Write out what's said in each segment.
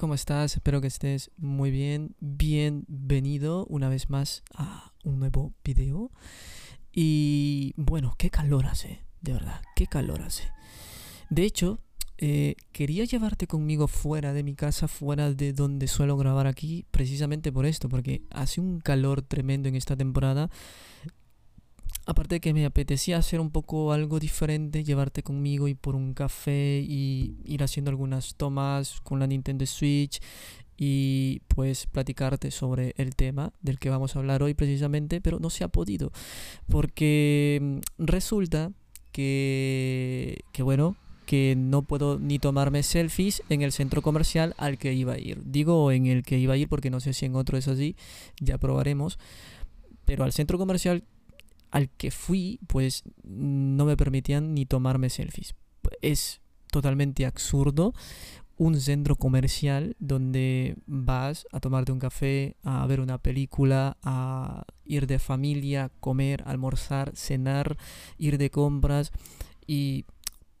¿cómo estás? Espero que estés muy bien. Bienvenido una vez más a un nuevo video. Y bueno, qué calor hace, de verdad, qué calor hace. De hecho, eh, quería llevarte conmigo fuera de mi casa, fuera de donde suelo grabar aquí, precisamente por esto, porque hace un calor tremendo en esta temporada aparte de que me apetecía hacer un poco algo diferente, llevarte conmigo y por un café y ir haciendo algunas tomas con la Nintendo Switch y pues platicarte sobre el tema del que vamos a hablar hoy precisamente, pero no se ha podido porque mm, resulta que, que bueno, que no puedo ni tomarme selfies en el centro comercial al que iba a ir. Digo en el que iba a ir porque no sé si en otro es así, ya probaremos. Pero al centro comercial al que fui, pues no me permitían ni tomarme selfies. Es totalmente absurdo un centro comercial donde vas a tomarte un café, a ver una película, a ir de familia, comer, almorzar, cenar, ir de compras y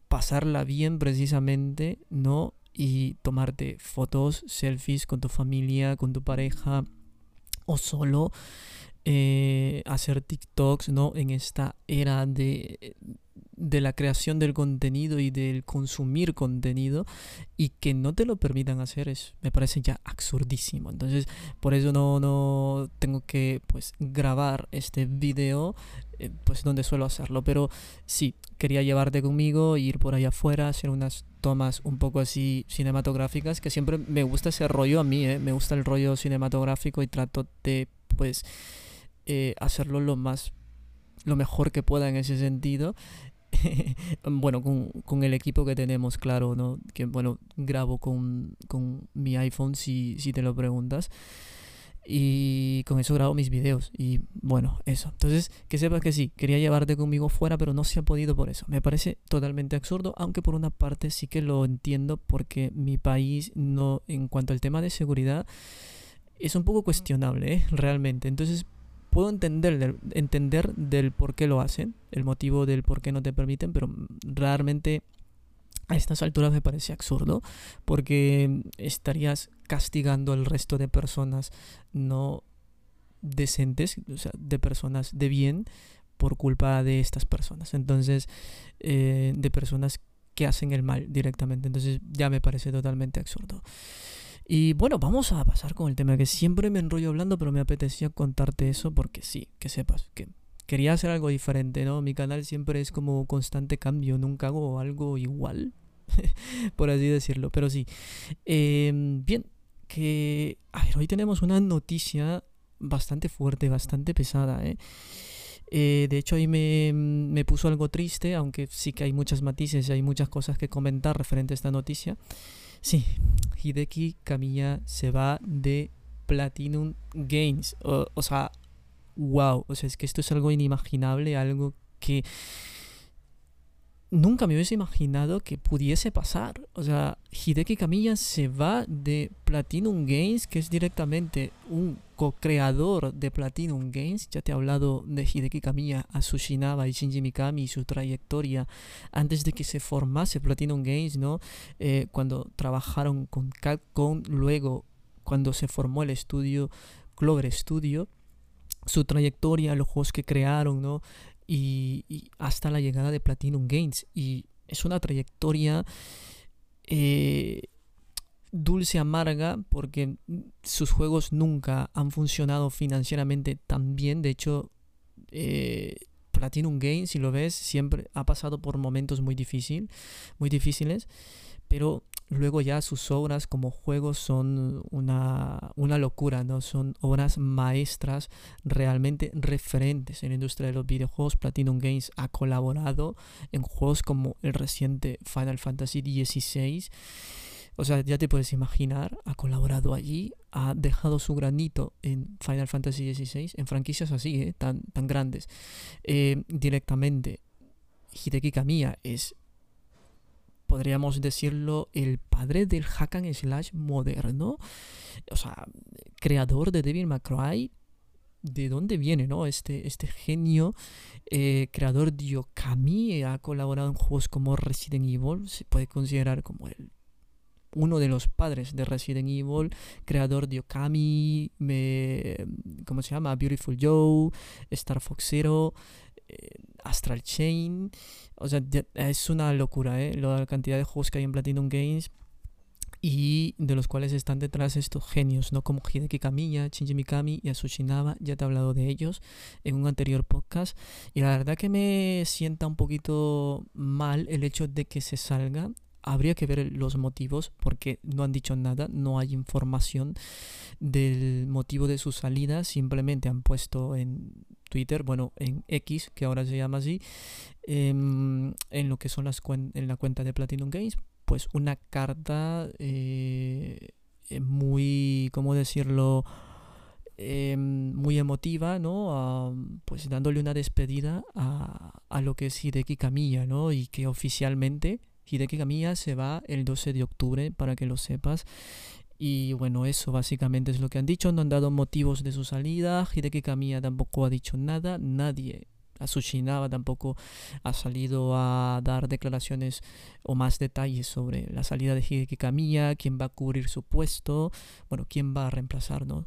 pasarla bien precisamente, ¿no? Y tomarte fotos, selfies con tu familia, con tu pareja o solo eh, hacer TikToks, ¿no? En esta era de, de la creación del contenido y del consumir contenido y que no te lo permitan hacer es me parece ya absurdísimo entonces por eso no, no tengo que pues grabar este video eh, pues donde suelo hacerlo pero sí quería llevarte conmigo ir por allá afuera hacer unas tomas un poco así cinematográficas que siempre me gusta ese rollo a mí ¿eh? me gusta el rollo cinematográfico y trato de pues eh, hacerlo lo más lo mejor que pueda en ese sentido. Bueno con, el equipo que tenemos claro no que bueno grabo con, mi iPhone si, si te lo preguntas. Y con eso grabo mis videos y bueno eso. Entonces que sepas que sí quería llevarte conmigo fuera pero no se ha podido por eso. Me parece totalmente absurdo aunque por una parte sí que lo entiendo porque mi país no en cuanto al tema de seguridad es un poco cuestionable ¿eh? realmente. Entonces puedo entender del, entender del por qué lo hacen, el motivo del por qué no te permiten, pero realmente a estas alturas me parece absurdo, porque estarías castigando al resto de personas no decentes, o sea, de personas de bien, por culpa de estas personas. Entonces, eh, de personas que hacen el mal directamente. Entonces, ya me parece totalmente absurdo. Y bueno, vamos a pasar con el tema que siempre me enrollo hablando, pero me apetecía contarte eso porque sí, que sepas que quería hacer algo diferente, ¿no? Mi canal siempre es como constante cambio, nunca hago algo igual, por así decirlo, pero sí. Em, bien, que... A ver, hoy tenemos una noticia bastante fuerte, bastante pesada, ¿eh? eh de hecho, ahí me, me, puso algo triste, aunque sí que hay muchas matices y hay muchas cosas que comentar referente a esta noticia. Sí, Hideki Kamiya se va de Platinum Games. O, sea, wow. O sea, es que esto es algo inimaginable, algo que nunca me hubiese imaginado que pudiese pasar. O sea, Hideki Kamiya se va de Platinum Games, que es directamente un co-creador de Platinum Games. Ya te he hablado de Hideki Kamiya, Asushinaba y Shinji Mikami y su trayectoria antes de que se formase Platinum Games, ¿no? Eh, cuando trabajaron con Capcom, luego cuando se formó el estudio Clover Studio su trayectoria, los juegos que crearon, ¿no? Y, hasta la llegada de Platinum Games. Y es una trayectoria eh, dulce amarga porque sus juegos nunca han funcionado financieramente tan bien. De hecho, eh, Platinum Games, si lo ves, siempre ha pasado por momentos muy, difícil, muy difíciles. Pero luego ya sus obras como juegos son una, una, locura, ¿no? Son obras maestras realmente referentes en la industria de los videojuegos. Platinum Games ha colaborado en juegos como el reciente Final Fantasy XVI. O sea, ya te puedes imaginar, ha colaborado allí, ha dejado su granito en Final Fantasy XVI, en franquicias así, ¿eh? tan, tan grandes. Eh, directamente, Hideki Kamiya es podríamos decirlo, el padre del hack and slash moderno. O sea, creador de Devil May Cry. ¿De dónde viene, no? Este, este genio, eh, creador de Okami, ha colaborado en juegos como Resident Evil, se puede considerar como el uno de los padres de Resident Evil, creador de Okami, me, ¿cómo se llama? Beautiful Joe, Star Fox Zero, eh, Astral Chain. O sea, es una locura, ¿eh? La cantidad de juegos que hay en Platinum Games y de los cuales están detrás estos genios, ¿no? Como Hideki Kamiya, Shinji Mikami y Asushinaba, ya te he hablado de ellos en un anterior podcast y la verdad que me sienta un poquito mal el hecho de que se salga habría que ver los motivos porque no han dicho nada, no hay información del motivo de su salida, simplemente han puesto en Twitter, bueno, en X, que ahora se llama así, em, en lo que son las en la cuenta de Platinum Games, pues una carta eh, eh, muy, ¿cómo decirlo? Em, muy emotiva, ¿no? pues dándole una despedida a, a, lo que es Hideki Kamiya, ¿no? Y que oficialmente Hideki Kamiya se va el 12 de octubre, para que lo sepas. Y bueno, eso básicamente es lo que han dicho. No han dado motivos de su salida. Hideki Kamiya tampoco ha dicho nada. Nadie Asushinaba tampoco ha salido a dar declaraciones o más detalles sobre la salida de Hideki Kamiya, quién va a cubrir su puesto, bueno, quién va a reemplazar ¿no?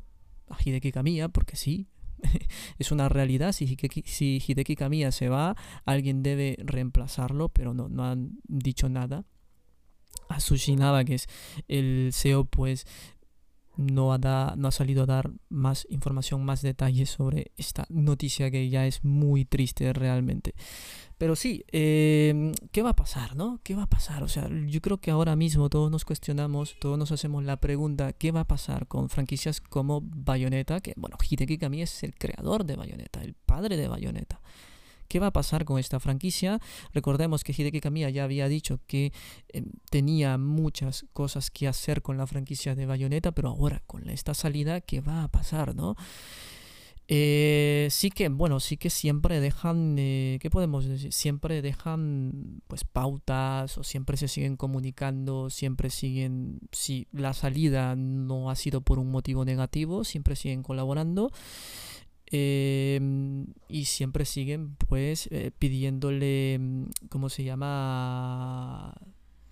a Hideki Kamiya, porque sí, es una realidad, si Hideki, si Hideki Kamiya se va, alguien debe reemplazarlo, pero no, no han dicho nada. Asushinaba, que es el CEO, pues no ha, no ha salido a dar más información, más detalles sobre esta noticia que ya es muy triste realmente. Pero sí, em, ¿qué va a pasar, no? ¿Qué va a pasar? O sea, yo creo que ahora mismo todos nos cuestionamos, todos nos hacemos la pregunta, ¿qué va a pasar con franquicias como Bayonetta? Que, bueno, Hideki Kami es el creador de Bayonetta, el padre de Bayonetta. ¿Qué va a pasar con esta franquicia? Recordemos que Hideki Kamiya ya había dicho que em, tenía muchas cosas que hacer con la franquicia de Bayonetta, pero ahora con esta salida, ¿qué va a pasar, no? Eh, sí que, bueno, sí que siempre dejan, eh, ¿qué podemos decir? Siempre dejan, pues, pautas o siempre se siguen comunicando, siempre siguen, si la salida no ha sido por un motivo negativo, siempre siguen colaborando. Em, y siempre siguen pues eh, pidiéndole, mm, ¿cómo se llama?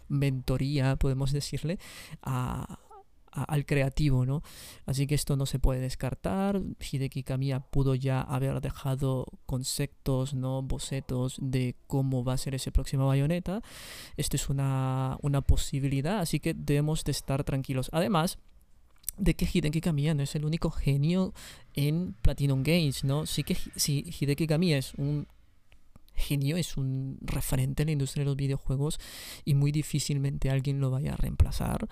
Mentoría, podemos decirle, al creativo, ¿no? Así que esto no se puede descartar. Hideki Kamiya pudo ya haber dejado conceptos, ¿no? Bocetos de cómo va a ser ese próximo bayoneta. Esto es una, una posibilidad, así que debemos de estar tranquilos. Además, de que Hideki Kamiya no es el único genio en Platinum Games, ¿no? Sí que si Hideki Kamiya es un genio, es un referente en la industria de los videojuegos y muy difícilmente alguien lo vaya a reemplazar,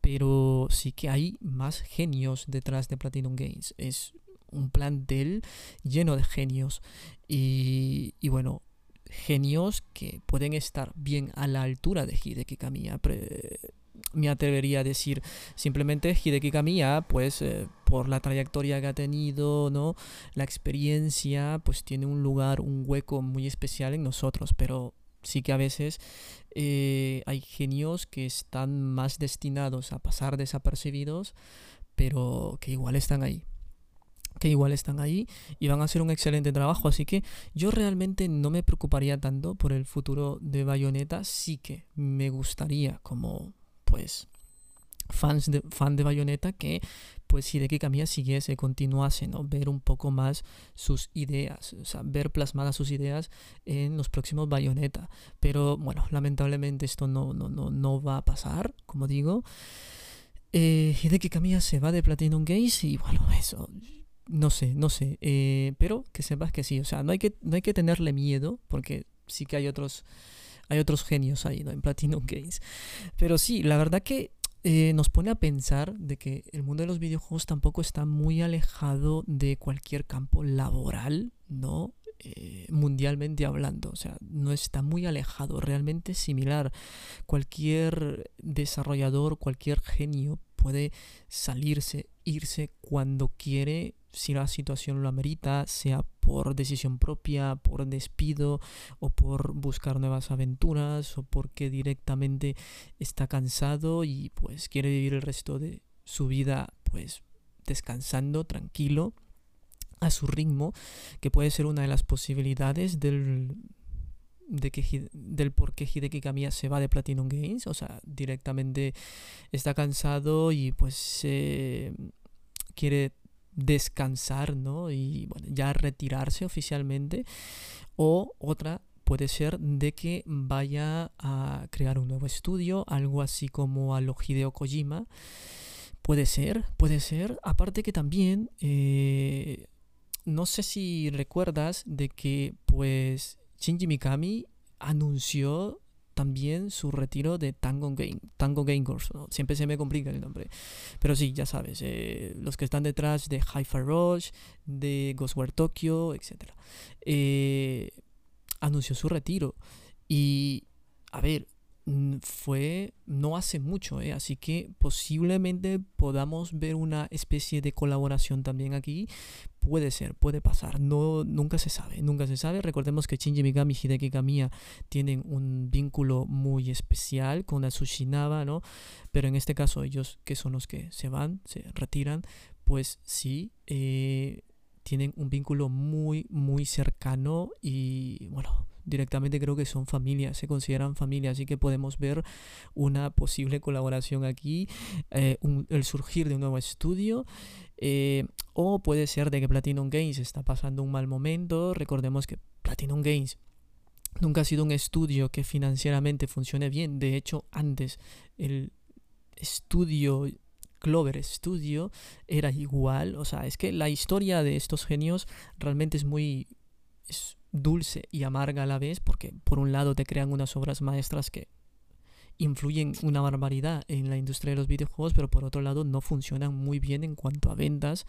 pero sí que hay más genios detrás de Platinum Games. Es un plantel lleno de genios y, y bueno, genios que pueden estar bien a la altura de Hideki Kamiya me atrevería a decir. Simplemente Hideki Kamiya, pues eh, por la trayectoria que ha tenido, ¿no? La experiencia, pues tiene un lugar, un hueco muy especial en nosotros, pero sí que a veces eh, hay genios que están más destinados a pasar desapercibidos, pero que igual están ahí que igual están ahí y van a hacer un excelente trabajo. Así que yo realmente no me preocuparía tanto por el futuro de Bayonetta. Sí que me gustaría como pues fans de, fan de Bayonetta que pues Hideki Kamiya siguiese, continuase, ¿no? Ver un poco más sus ideas, o sea, ver plasmadas sus ideas en los próximos Bayonetta. Pero bueno, lamentablemente esto no, no, no, no va a pasar, como digo. Eh, Hideki Kamiya se va de Platinum Games y bueno, eso, no sé, no sé. Eh, pero que sepas que sí, o sea, no hay que, no hay que tenerle miedo porque sí que hay otros hay otros genios ahí, ¿no? En Platinum Games. Pero sí, la verdad que eh, nos pone a pensar de que el mundo de los videojuegos tampoco está muy alejado de cualquier campo laboral, ¿no? Eh, mundialmente hablando, o sea, no está muy alejado, realmente similar. Cualquier desarrollador, cualquier genio puede salirse, irse cuando quiere si la situación lo amerita, sea por decisión propia, por despido o por buscar nuevas aventuras o porque directamente está cansado y pues quiere vivir el resto de su vida pues descansando, tranquilo, a su ritmo, que puede ser una de las posibilidades del de que, del por qué Hideki Kamiya se va de Platinum Games. O sea, directamente está cansado y pues quiere descansar, ¿no? Y bueno, ya retirarse oficialmente. O otra puede ser de que vaya a crear un nuevo estudio, algo así como a lo Hideo Kojima. Puede ser, puede ser. Aparte que también, eh, no sé si recuerdas de que pues Shinji Mikami anunció también su retiro de Tango Game, Tango Game Siempre se me complica el nombre. Pero sí, ya sabes, eh, los que están detrás de Hi-Fi Rush, de Ghostware Tokyo, etc. Eh, anunció su retiro. Y, a ver, fue no hace mucho, ¿eh? así que posiblemente podamos ver una especie de colaboración también aquí. Puede ser, puede pasar, no, nunca se sabe, nunca se sabe. Recordemos que Shinji Mikami y Hideki Kamiya tienen un vínculo muy especial con la Tsushinaba, ¿no? Pero en este caso ellos, que son los que se van, se retiran, pues sí, eh, tienen un vínculo muy, muy cercano y bueno, directamente creo que son familia, se consideran familia, así que podemos ver una posible colaboración aquí, eh, el surgir de un nuevo estudio. Eh, o puede ser de que Platinum Games está pasando un mal momento. Recordemos que Platinum Games nunca ha sido un estudio que financieramente funcione bien. De hecho, antes el estudio Clover Studio era igual. O sea, es que la historia de estos genios realmente es muy dulce y amarga a la vez, porque por un lado te crean unas obras maestras que influyen una barbaridad en la industria de los videojuegos, pero por otro lado no funcionan muy bien en cuanto a ventas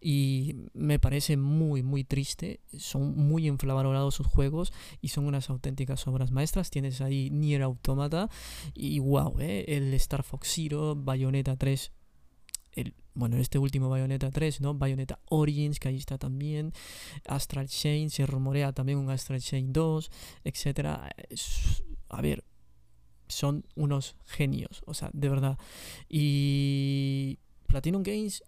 y me parece muy muy triste son muy infravalorados sus juegos y son unas auténticas obras maestras tienes ahí Nier Automata y wow ¿eh? el Star Fox Zero Bayonetta 3 bueno, este último Bayonetta 3, ¿no? Bayonetta Origins, que ahí está también. Astral Chain, se rumorea también un Astral Chain 2, etc. A ver, son unos genios, o sea, de verdad. Y Platinum Games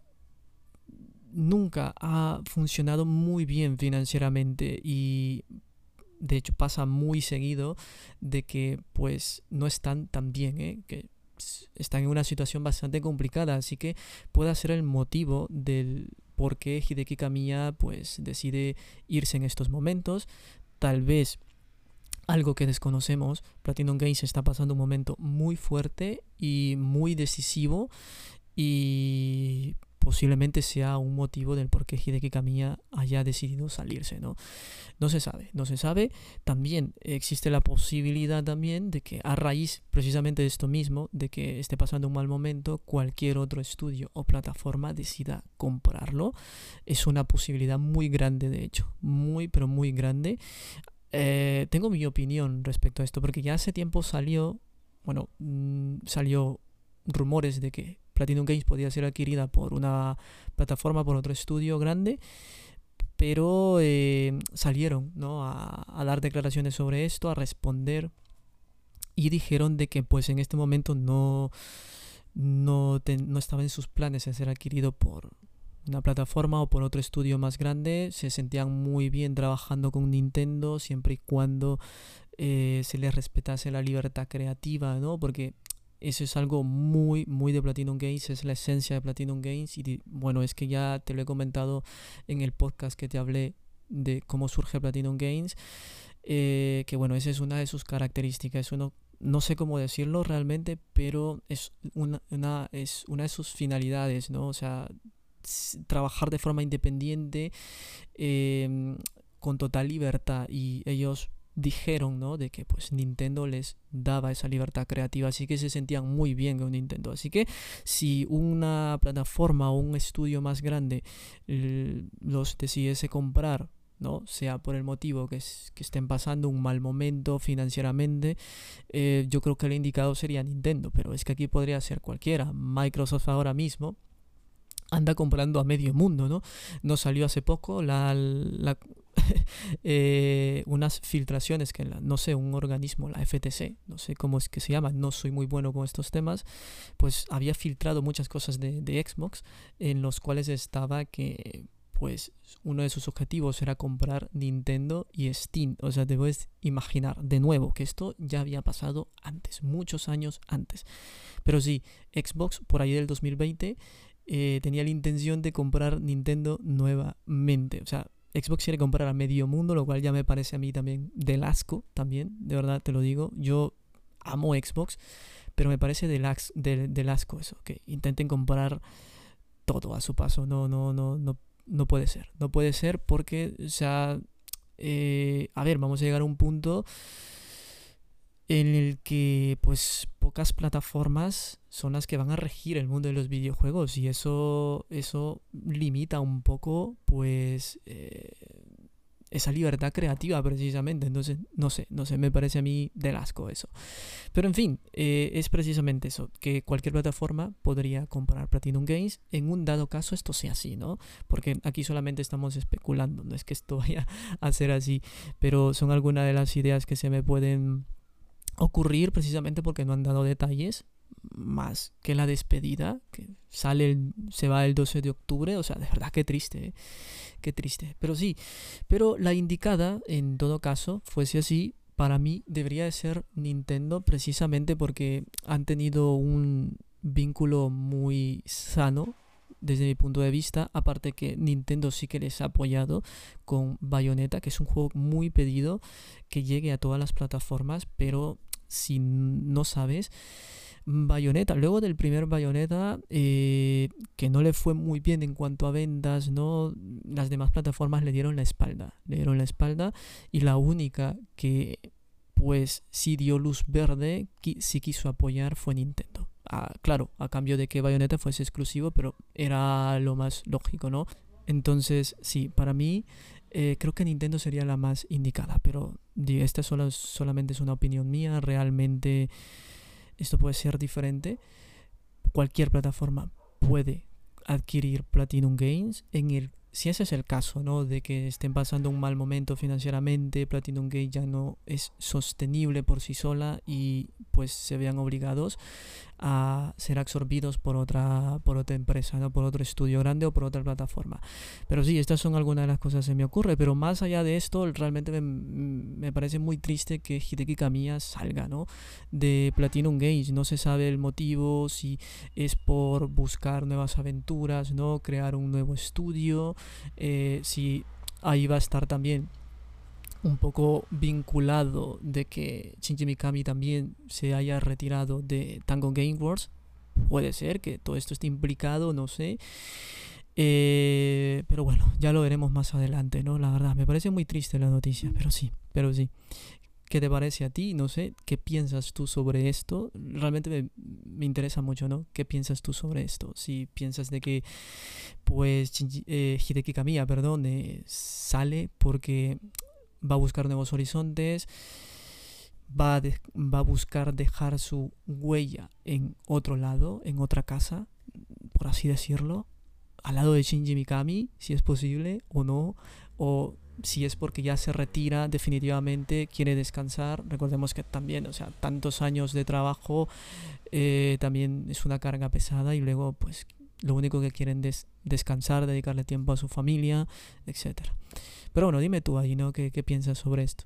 nunca ha funcionado muy bien financieramente y de hecho pasa muy seguido de que pues no están tan bien, ¿eh? que están en una situación bastante complicada, así que puede ser el motivo del por qué Hideki Kamiya pues decide irse en estos momentos. Tal vez algo que desconocemos, Platinum Games está pasando un momento muy fuerte y muy decisivo y posiblemente sea un motivo del por qué Hideki Kamiya haya decidido salirse, ¿no? No se sabe, no se sabe. También existe la posibilidad también de que a raíz precisamente de esto mismo, de que esté pasando un mal momento, cualquier otro estudio o plataforma decida comprarlo. Es una posibilidad muy grande, de hecho, muy, pero muy grande. Eh, tengo mi opinión respecto a esto, porque ya hace tiempo salió, bueno, mm, salió rumores de que Platinum Games podía ser adquirida por una plataforma, por otro estudio grande, pero eh, salieron ¿no? a, dar declaraciones sobre esto, a responder y dijeron de que pues en este momento no, no, no estaba en sus planes de ser adquirido por una plataforma o por otro estudio más grande, se sentían muy bien trabajando con Nintendo siempre y cuando eh, se les respetase la libertad creativa, ¿no? Porque eso es algo muy, muy de Platinum Games, es la esencia de Platinum Games. Y bueno, es que ya te lo he comentado en el podcast que te hablé de cómo surge Platinum Games. Eh, que bueno, esa es una de sus características. Uno, no sé cómo decirlo realmente, pero es una, es una de sus finalidades, ¿no? O sea, trabajar de forma independiente, em, con total libertad. Y ellos dijeron, ¿no? De que pues Nintendo les daba esa libertad creativa, así que se sentían muy bien con Nintendo. Así que si una plataforma o un estudio más grande los decidiese comprar, ¿no? Sea por el motivo que, que estén pasando un mal momento financieramente, eh, yo creo que el indicado sería Nintendo, pero es que aquí podría ser cualquiera. Microsoft ahora mismo anda comprando a medio mundo, ¿no? Nos salió hace poco la, eh, unas filtraciones que, no sé, un organismo, la FTC, no sé cómo es que se llama, no soy muy bueno con estos temas, pues había filtrado muchas cosas de, Xbox en los cuales estaba que pues uno de sus objetivos era comprar Nintendo y Steam. O sea, te puedes imaginar de nuevo que esto ya había pasado antes, muchos años antes. Pero sí, Xbox por ahí del 2020 eh, tenía la intención de comprar Nintendo nuevamente. O sea, Xbox quiere comprar a medio mundo, lo cual ya me parece a mí también del asco, también, de verdad te lo digo. Yo amo Xbox, pero me parece del, del, asco eso, que intenten comprar todo a su paso. No, no, no, no, no puede ser. No puede ser porque, o sea, eh, a ver, vamos a llegar a un punto en el que pues pocas plataformas son las que van a regir el mundo de los videojuegos y eso eso limita un poco pues eh, esa libertad creativa precisamente. Entonces, no sé, no sé, me parece a mí del asco eso. Pero en fin, eh, es precisamente eso, que cualquier plataforma podría comprar Platinum Games en un dado caso esto sea así, ¿no? Porque aquí solamente estamos especulando, no es que esto vaya a ser así, pero son algunas de las ideas que se me pueden ocurrir precisamente porque no han dado detalles más que la despedida que sale se va el 12 de octubre o sea de verdad qué triste ¿eh? qué triste pero sí pero la indicada en todo caso fuese así para mí debería de ser Nintendo precisamente porque han tenido un vínculo muy sano desde mi punto de vista aparte que Nintendo sí que les ha apoyado con Bayonetta que es un juego muy pedido que llegue a todas las plataformas pero si no sabes Bayonetta, luego del primer Bayonetta, eh, que no le fue muy bien en cuanto a ventas, ¿no? Las demás plataformas le dieron la espalda. Le dieron la espalda. Y la única que pues sí dio luz verde, sí quiso apoyar fue Nintendo. Ah, claro, a cambio de que Bayonetta fuese exclusivo, pero era lo más lógico, ¿no? Entonces, sí, para mí eh, creo que Nintendo sería la más indicada, pero esta solo, solamente es una opinión mía, realmente esto puede ser diferente. Cualquier plataforma puede adquirir Platinum Games en el si ese es el caso, ¿no? De que estén pasando un mal momento financieramente, Platinum Games ya no es sostenible por sí sola y pues se vean obligados a ser absorbidos por otra, por otra empresa, ¿no? por otro estudio grande o por otra plataforma. Pero sí, estas son algunas de las cosas que me ocurre. Pero más allá de esto, realmente me, me parece muy triste que Hideki Kamiya salga ¿no? de Platinum Games. No se sabe el motivo, si es por buscar nuevas aventuras, ¿no? crear un nuevo estudio, eh, si ahí va a estar también un poco vinculado de que Shinji Mikami también se haya retirado de Tango Gameworks. Puede ser que todo esto esté implicado, no sé. Eh, pero bueno, ya lo veremos más adelante, ¿no? La verdad, me parece muy triste la noticia, pero sí, pero sí. ¿Qué te parece a ti? No sé, ¿qué piensas tú sobre esto? Realmente me, interesa mucho, ¿no? ¿Qué piensas tú sobre esto? Si piensas de que, pues, eh, Hideki Kamiya, perdón, eh, sale porque va a buscar nuevos horizontes, va a, va a buscar dejar su huella en otro lado, en otra casa, por así decirlo, al lado de Shinji Mikami, si es posible o no, o si es porque ya se retira definitivamente, quiere descansar. Recordemos que también, o sea, tantos años de trabajo eh, también es una carga pesada y luego pues lo único que quieren es descansar, dedicarle tiempo a su familia, etcétera. Pero bueno, dime tú ahí, ¿no? ¿Qué, qué piensas sobre esto?